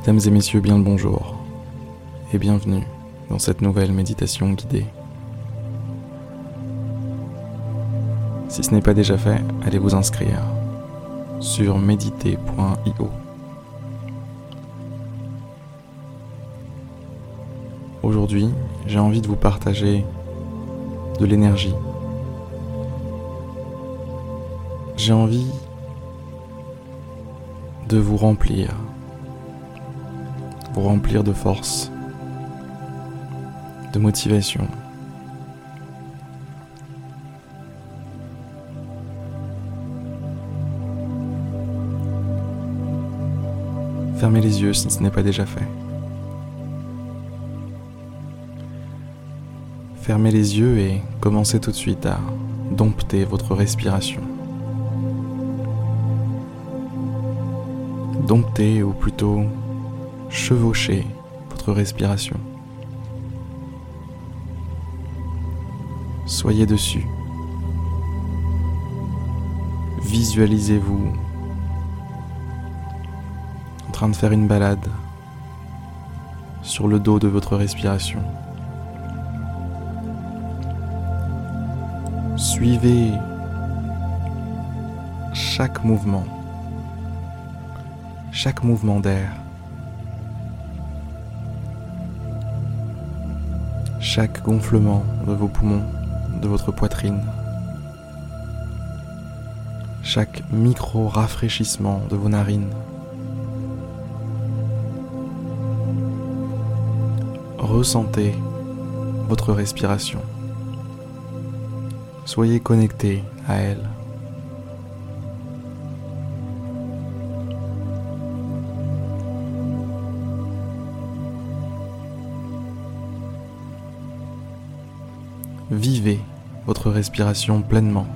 Mesdames et messieurs, bien le bonjour et bienvenue dans cette nouvelle méditation guidée. Si ce n'est pas déjà fait, allez vous inscrire sur méditer.io. Aujourd'hui, j'ai envie de vous partager de l'énergie. J'ai envie de vous remplir, vous remplir de force, de motivation. Fermez les yeux si ce n'est pas déjà fait. Fermez les yeux et commencez tout de suite à dompter votre respiration. Dompter ou plutôt chevaucher votre respiration. Soyez dessus. Visualisez-vous en train de faire une balade sur le dos de votre respiration. Suivez chaque mouvement, chaque mouvement d'air, chaque gonflement de vos poumons de votre poitrine, chaque micro-rafraîchissement de vos narines. Ressentez votre respiration. Soyez connecté à elle. Vivez votre respiration pleinement.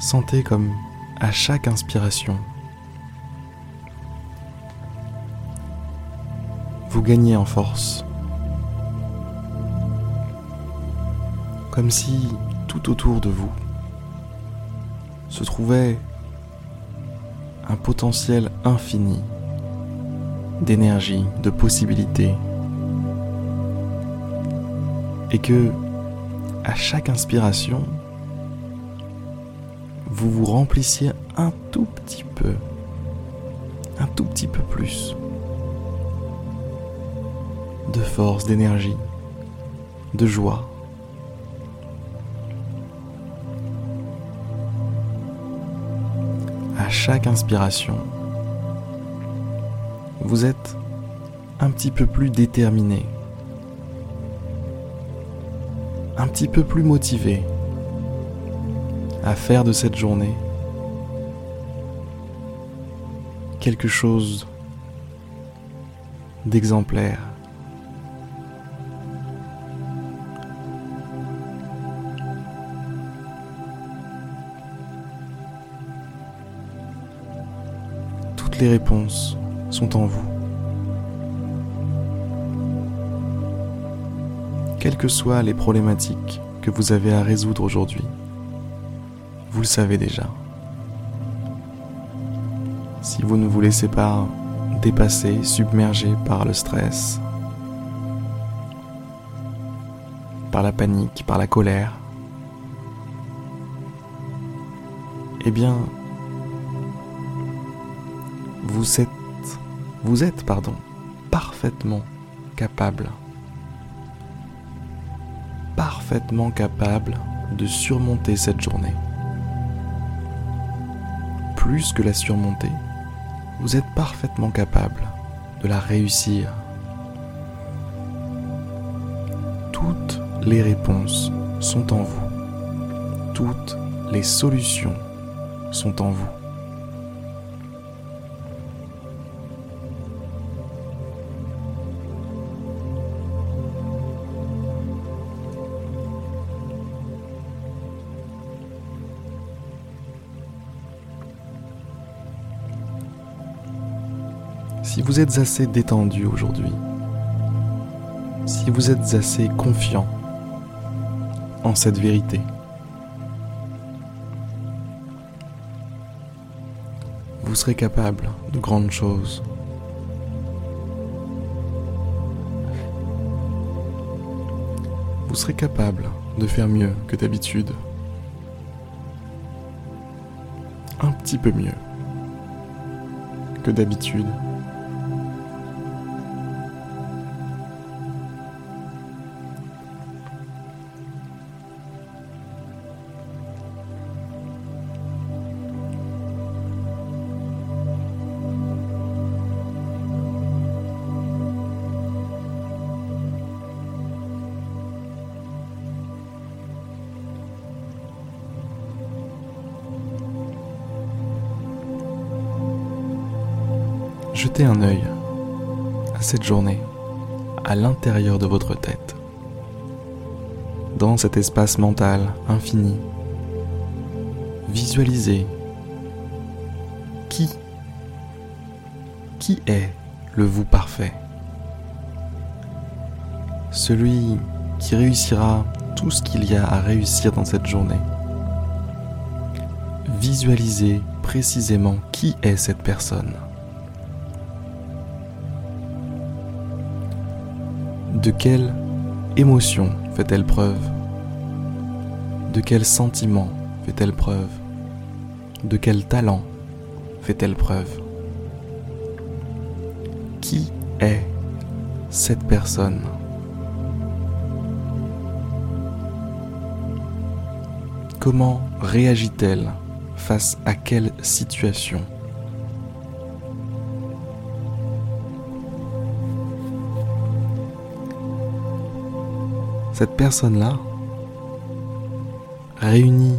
Sentez comme à chaque inspiration, vous gagnez en force. Comme si tout autour de vous se trouvait un potentiel infini d'énergie, de possibilités. Et que à chaque inspiration, vous vous remplissiez un tout petit peu, un tout petit peu plus de force, d'énergie, de joie. À chaque inspiration, vous êtes un petit peu plus déterminé, un petit peu plus motivé à faire de cette journée quelque chose d'exemplaire. Les réponses sont en vous. Quelles que soient les problématiques que vous avez à résoudre aujourd'hui, vous le savez déjà. Si vous ne vous laissez pas dépasser, submerger par le stress, par la panique, par la colère, eh bien, vous êtes, pardon, parfaitement capable, parfaitement capable de surmonter cette journée plus que la surmonter, vous êtes parfaitement capable de la réussir. Toutes les réponses sont en vous. Toutes les solutions sont en vous. Si vous êtes assez détendu aujourd'hui, si vous êtes assez confiant en cette vérité, vous serez capable de grandes choses. Vous serez capable de faire mieux que d'habitude. Un petit peu mieux que d'habitude. Jetez un œil à cette journée à l'intérieur de votre tête, dans cet espace mental infini. Visualisez qui, qui est le vous parfait, celui qui réussira tout ce qu'il y a à réussir dans cette journée. Visualisez précisément qui est cette personne. De quelle émotion fait-elle preuve? De quel sentiment fait-elle preuve? De quel talent fait-elle preuve? Qui est cette personne? Comment réagit-elle face à quelle situation? Cette personne-là réunit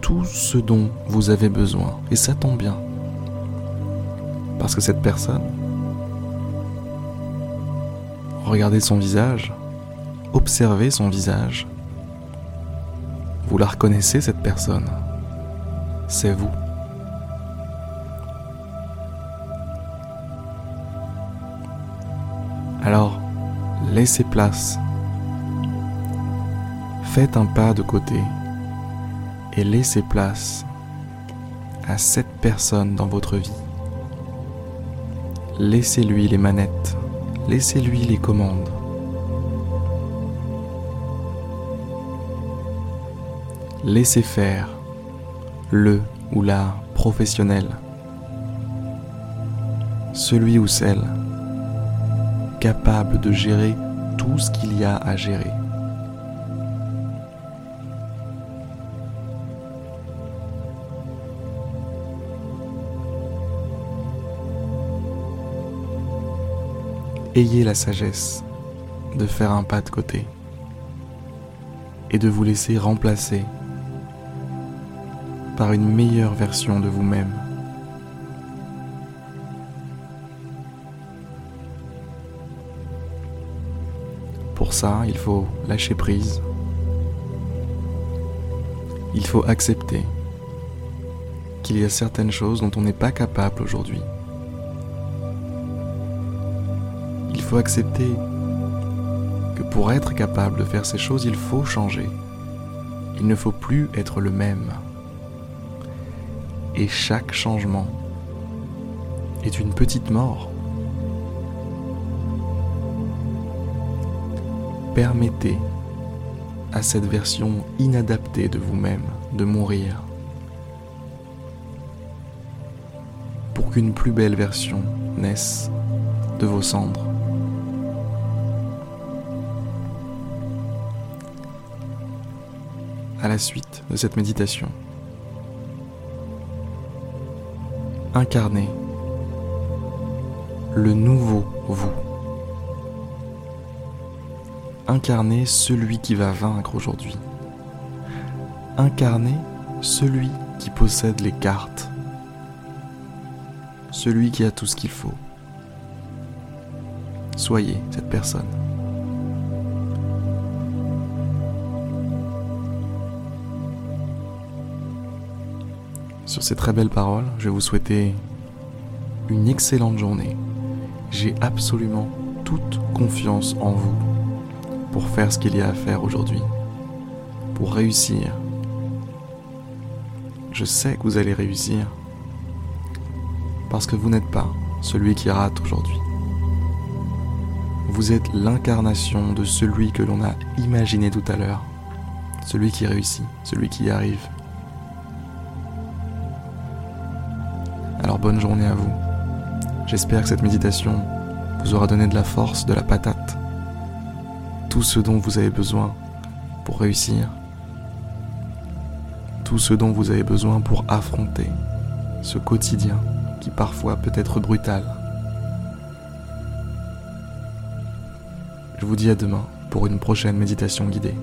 tout ce dont vous avez besoin. Et ça tombe bien. Parce que cette personne, regardez son visage, observez son visage. Vous la reconnaissez, cette personne. C'est vous. Alors, laissez place Faites un pas de côté et laissez place à cette personne dans votre vie. Laissez-lui les manettes, laissez-lui les commandes. Laissez faire le ou la professionnel, celui ou celle capable de gérer tout ce qu'il y a à gérer. Ayez la sagesse de faire un pas de côté et de vous laisser remplacer par une meilleure version de vous-même. Pour ça, il faut lâcher prise. Il faut accepter qu'il y a certaines choses dont on n'est pas capable aujourd'hui. Faut accepter que pour être capable de faire ces choses, il faut changer. Il ne faut plus être le même. Et chaque changement est une petite mort. Permettez à cette version inadaptée de vous-même de mourir pour qu'une plus belle version naisse de vos cendres. À la suite de cette méditation. Incarnez le nouveau vous. Incarnez celui qui va vaincre aujourd'hui. Incarnez celui qui possède les cartes. Celui qui a tout ce qu'il faut. Soyez cette personne. Sur ces très belles paroles, je vais vous souhaiter une excellente journée, j'ai absolument toute confiance en vous pour faire ce qu'il y a à faire aujourd'hui, pour réussir. Je sais que vous allez réussir parce que vous n'êtes pas celui qui rate aujourd'hui. Vous êtes l'incarnation de celui que l'on a imaginé tout à l'heure, celui qui réussit, celui qui arrive. Alors bonne journée à vous. J'espère que cette méditation vous aura donné de la force, de la patate, tout ce dont vous avez besoin pour réussir, tout ce dont vous avez besoin pour affronter ce quotidien qui parfois peut être brutal. Je vous dis à demain pour une prochaine méditation guidée.